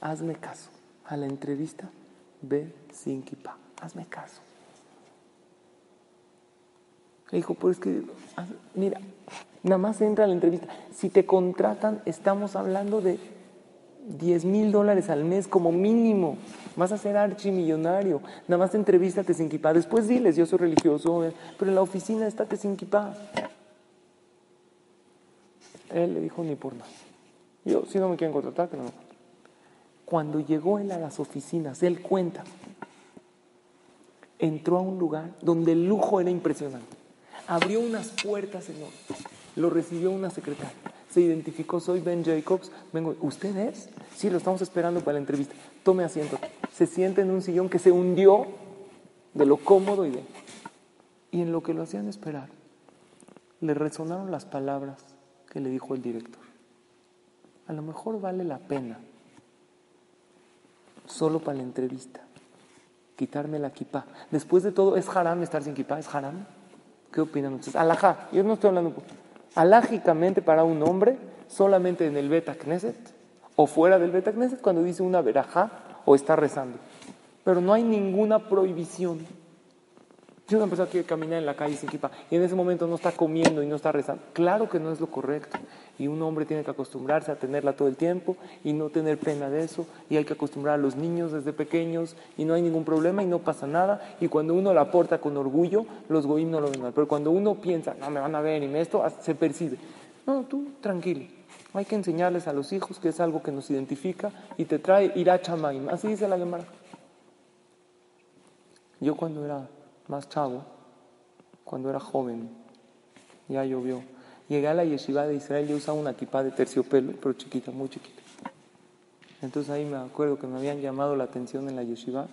S1: Hazme caso. A la entrevista, ve sin kipa. Hazme caso. Le dijo, pues que, mira, nada más entra a la entrevista. Si te contratan, estamos hablando de 10 mil dólares al mes como mínimo. Vas a ser archimillonario. Nada más entrevístate sin kipá. Después diles, yo soy religioso, eh, pero en la oficina estate sin kipá. Él le dijo ni por nada. Yo, si no me quieren contratar, que no. Cuando llegó él a las oficinas, él cuenta, entró a un lugar donde el lujo era impresionante. Abrió unas puertas enormes. Lo recibió una secretaria se identificó, soy Ben Jacobs, vengo, ¿usted es? Sí, lo estamos esperando para la entrevista. Tome asiento. Se siente en un sillón que se hundió de lo cómodo y de... Y en lo que lo hacían esperar, le resonaron las palabras que le dijo el director. A lo mejor vale la pena, solo para la entrevista, quitarme la kippah. Después de todo, ¿es haram estar sin kippah? ¿Es haram? ¿Qué opinan ustedes? Alajá, yo no estoy hablando alágicamente para un hombre solamente en el Beta Knesset o fuera del Beta Knesset cuando dice una verajá o está rezando. Pero no hay ninguna prohibición. Si una persona quiere caminar en la calle sin equipa y en ese momento no está comiendo y no está rezando, claro que no es lo correcto. Y un hombre tiene que acostumbrarse a tenerla todo el tiempo y no tener pena de eso. Y hay que acostumbrar a los niños desde pequeños y no hay ningún problema y no pasa nada. Y cuando uno la porta con orgullo, los goim no lo ven mal. Pero cuando uno piensa, no me van a ver y me esto, se percibe. No, tú tranquilo. Hay que enseñarles a los hijos que es algo que nos identifica y te trae irachamaim. Así dice la Gemara. Yo cuando era más chavo, cuando era joven, ya llovió Llegué a la yeshiva de Israel y usaba una equipa de terciopelo, pero chiquita, muy chiquita. Entonces ahí me acuerdo que me habían llamado la atención en la yeshiva,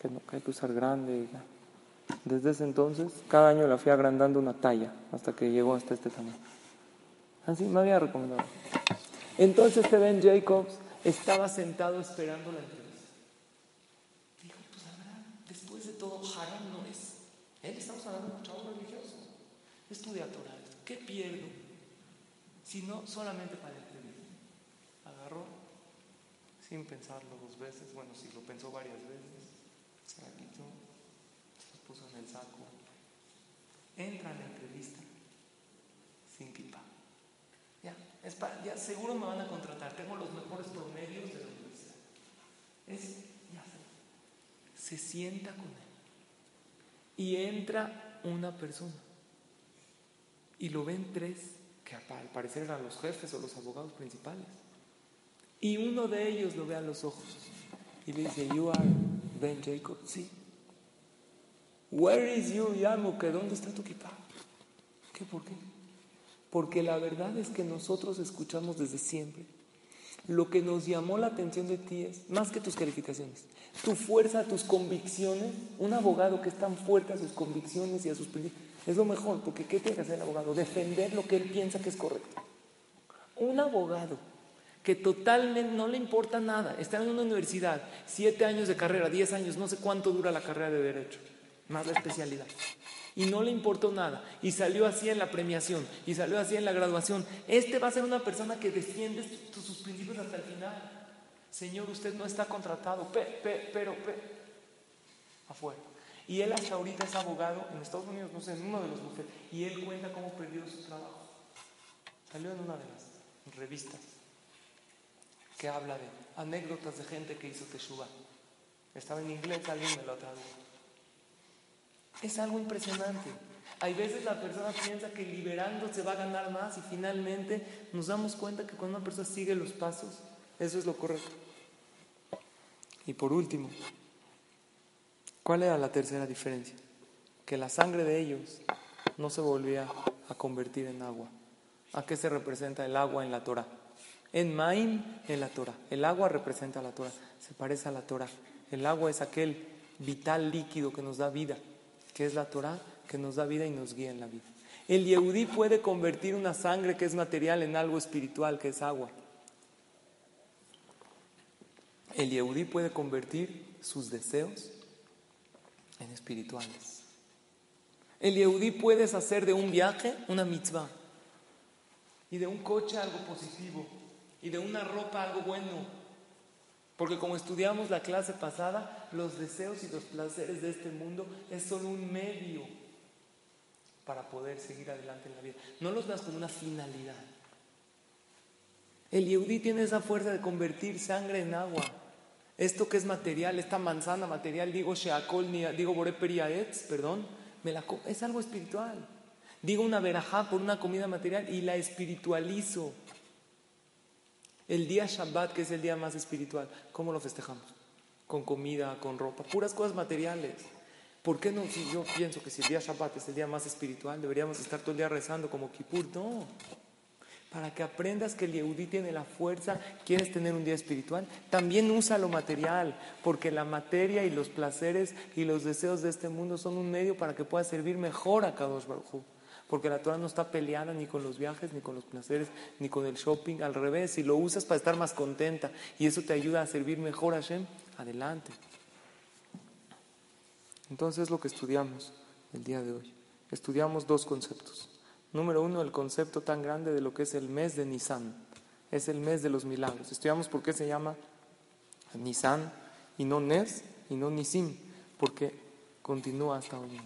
S1: que no hay que usar grande. Desde ese entonces, cada año la fui agrandando una talla, hasta que llegó hasta este tamaño. Así me había recomendado. Entonces este Ben Jacobs estaba sentado esperando la entrevista. Dijo, pues verdad, después de todo. Él estamos hablando de un chavo religioso. Estudia Torah ¿Qué pierdo? Si no, solamente para escribir. Agarró sin pensarlo dos veces. Bueno, si lo pensó varias veces, se la quitó, se lo puso en el saco. Entra en la entrevista sin kipa. Ya, es ya seguro me van a contratar. Tengo los mejores promedios de la universidad. Es, ya Se sienta con él. Y entra una persona y lo ven tres, que al parecer eran los jefes o los abogados principales. Y uno de ellos lo ve a los ojos y le dice, You are Ben Jacob. Sí. Where is your que ¿Dónde está tu equipa? ¿Qué por qué? Porque la verdad es que nosotros escuchamos desde siempre. Lo que nos llamó la atención de ti es, más que tus calificaciones, tu fuerza, tus convicciones. Un abogado que es tan fuerte a sus convicciones y a sus es lo mejor, porque ¿qué tiene que hacer el abogado? Defender lo que él piensa que es correcto. Un abogado que totalmente no le importa nada, está en una universidad, siete años de carrera, diez años, no sé cuánto dura la carrera de derecho, más la especialidad, y no le importó nada, y salió así en la premiación, y salió así en la graduación. Este va a ser una persona que defiende sus principios hasta el final. Señor, usted no está contratado, pero, afuera. Y él hasta ahorita es abogado en Estados Unidos, no sé, en uno de los bufetes. Y él cuenta cómo perdió su trabajo. Salió en una de las revistas que habla de anécdotas de gente que hizo teshuva. Estaba en inglés, alguien me lo tradujo. Es algo impresionante. Hay veces la persona piensa que liberando se va a ganar más y finalmente nos damos cuenta que cuando una persona sigue los pasos, eso es lo correcto. Y por último, ¿cuál era la tercera diferencia? Que la sangre de ellos no se volvía a convertir en agua. ¿A qué se representa el agua en la Torah? En Maim, en la Torah. El agua representa a la Torah, se parece a la Torah. El agua es aquel vital líquido que nos da vida, que es la Torah, que nos da vida y nos guía en la vida. El Yehudí puede convertir una sangre que es material en algo espiritual, que es agua. El Yehudí puede convertir sus deseos en espirituales. El Yehudí puedes hacer de un viaje una mitzvah y de un coche algo positivo y de una ropa algo bueno. Porque como estudiamos la clase pasada, los deseos y los placeres de este mundo es solo un medio para poder seguir adelante en la vida. No los veas como una finalidad. El Yehudí tiene esa fuerza de convertir sangre en agua. Esto que es material, esta manzana material, digo Sheakol, digo Boreperiaetz, perdón, me la, es algo espiritual. Digo una verajá por una comida material y la espiritualizo. El día Shabbat, que es el día más espiritual, ¿cómo lo festejamos? Con comida, con ropa, puras cosas materiales. ¿Por qué no? Si yo pienso que si el día Shabbat es el día más espiritual, deberíamos estar todo el día rezando como Kippur. No para que aprendas que el Yehudí tiene la fuerza, quieres tener un día espiritual, también usa lo material, porque la materia y los placeres y los deseos de este mundo son un medio para que puedas servir mejor a Kadosh Baruj porque la Torah no está peleada ni con los viajes, ni con los placeres, ni con el shopping, al revés, si lo usas para estar más contenta y eso te ayuda a servir mejor a Hashem, adelante. Entonces es lo que estudiamos el día de hoy. Estudiamos dos conceptos. Número uno, el concepto tan grande de lo que es el mes de Nisan. Es el mes de los milagros. Estudiamos por qué se llama Nisan y no Nes y no Nisim, porque continúa hasta hoy.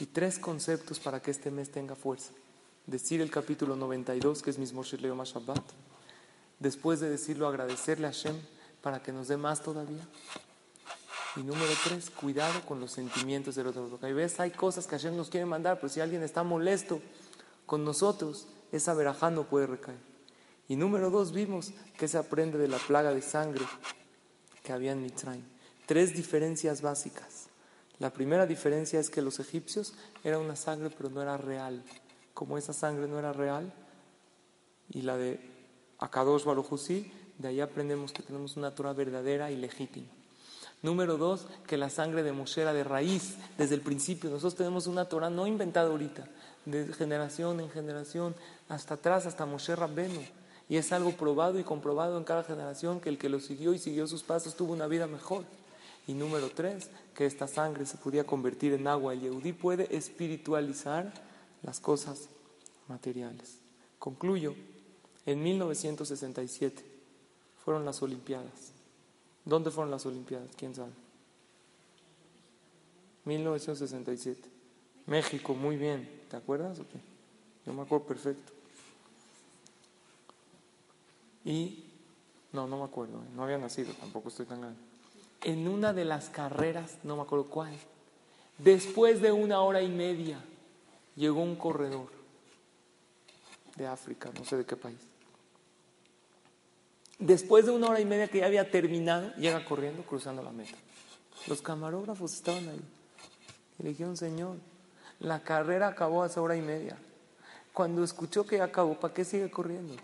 S1: Y tres conceptos para que este mes tenga fuerza. Decir el capítulo 92, que es mismo Shirleo Shabbat. Después de decirlo, agradecerle a Hashem para que nos dé más todavía. Y número tres, cuidado con los sentimientos del otro. Porque hay veces hay cosas que Hashem nos quiere mandar, pero si alguien está molesto, con nosotros, esa verajá no puede recaer. Y número dos, vimos que se aprende de la plaga de sangre que había en Mitzrayim. Tres diferencias básicas. La primera diferencia es que los egipcios era una sangre, pero no era real. Como esa sangre no era real, y la de Akadosh Baruj de ahí aprendemos que tenemos una Torah verdadera y legítima. Número dos, que la sangre de Moshe era de raíz desde el principio. Nosotros tenemos una Torah no inventada ahorita, de generación en generación, hasta atrás, hasta Moshe Rabbenu. Y es algo probado y comprobado en cada generación que el que lo siguió y siguió sus pasos tuvo una vida mejor. Y número tres, que esta sangre se podía convertir en agua. El Yehudí puede espiritualizar las cosas materiales. Concluyo, en 1967 fueron las Olimpiadas. ¿Dónde fueron las Olimpiadas? ¿Quién sabe? 1967. México, muy bien. ¿Te acuerdas o qué? Yo me acuerdo perfecto. Y no, no me acuerdo, ¿eh? no había nacido, tampoco estoy tan grande. En una de las carreras, no me acuerdo cuál, después de una hora y media, llegó un corredor de África, no sé de qué país. Después de una hora y media que ya había terminado, llega corriendo, cruzando la meta. Los camarógrafos estaban ahí. Y le dijeron, Señor, la carrera acabó hace hora y media. Cuando escuchó que acabó, ¿para qué sigue corriendo?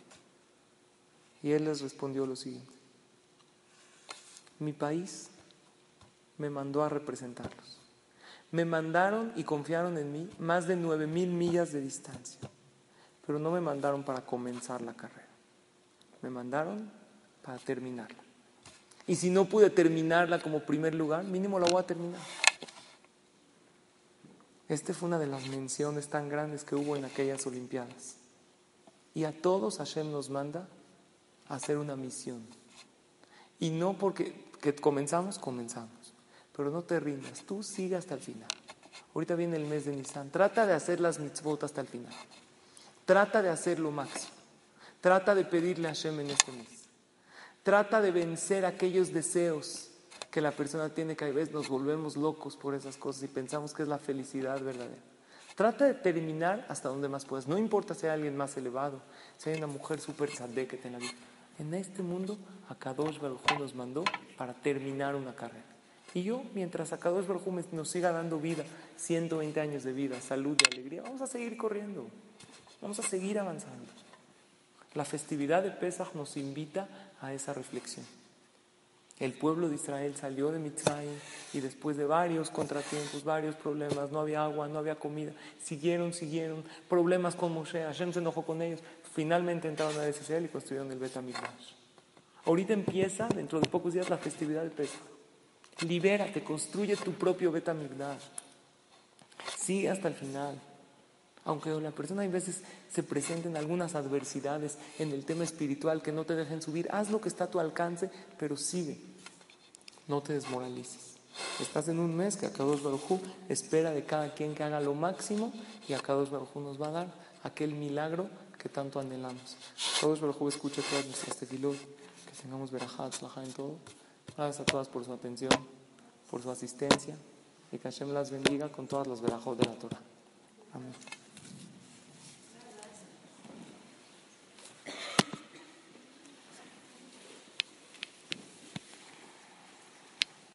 S1: Y él les respondió lo siguiente. Mi país me mandó a representarlos. Me mandaron y confiaron en mí más de nueve mil millas de distancia, pero no me mandaron para comenzar la carrera. Me mandaron para terminarla. Y si no pude terminarla como primer lugar, mínimo la voy a terminar. Esta fue una de las menciones tan grandes que hubo en aquellas Olimpiadas. Y a todos Hashem nos manda a hacer una misión. Y no porque que comenzamos, comenzamos. Pero no te rindas, tú sigue hasta el final. Ahorita viene el mes de Nisan. Trata de hacer las mitzvot hasta el final. Trata de hacer lo máximo. Trata de pedirle a Hashem en este mes. Trata de vencer aquellos deseos que la persona tiene que a veces nos volvemos locos por esas cosas y pensamos que es la felicidad verdadera. Trata de terminar hasta donde más puedas. No importa si hay alguien más elevado, si hay una mujer súper que en la vida. En este mundo, Akadosh Baruj nos mandó para terminar una carrera. Y yo, mientras Akadosh Baruj nos siga dando vida, 120 años de vida, salud y alegría, vamos a seguir corriendo. Vamos a seguir avanzando. La festividad de Pesach nos invita a esa reflexión. El pueblo de Israel salió de Mitzrayim y después de varios contratiempos, varios problemas, no había agua, no había comida, siguieron, siguieron, problemas con Moshe, Hashem se enojó con ellos, finalmente entraron a Israel y construyeron el Bet Ahorita empieza, dentro de pocos días, la festividad de Pesach. Libérate, construye tu propio Bet Sigue hasta el final. Aunque la persona a veces se presenten algunas adversidades en el tema espiritual que no te dejen subir, haz lo que está a tu alcance, pero sigue. No te desmoralices. Estás en un mes que Akadosh Baruj espera de cada quien que haga lo máximo y Akadosh Baruj nos va a dar aquel milagro que tanto anhelamos. Akadosh Baruj escucha todas nuestras tefilot, que tengamos verajat, en todo. Gracias a todas por su atención, por su asistencia y que Hashem las bendiga con todas las verajot de la Torah. Amén.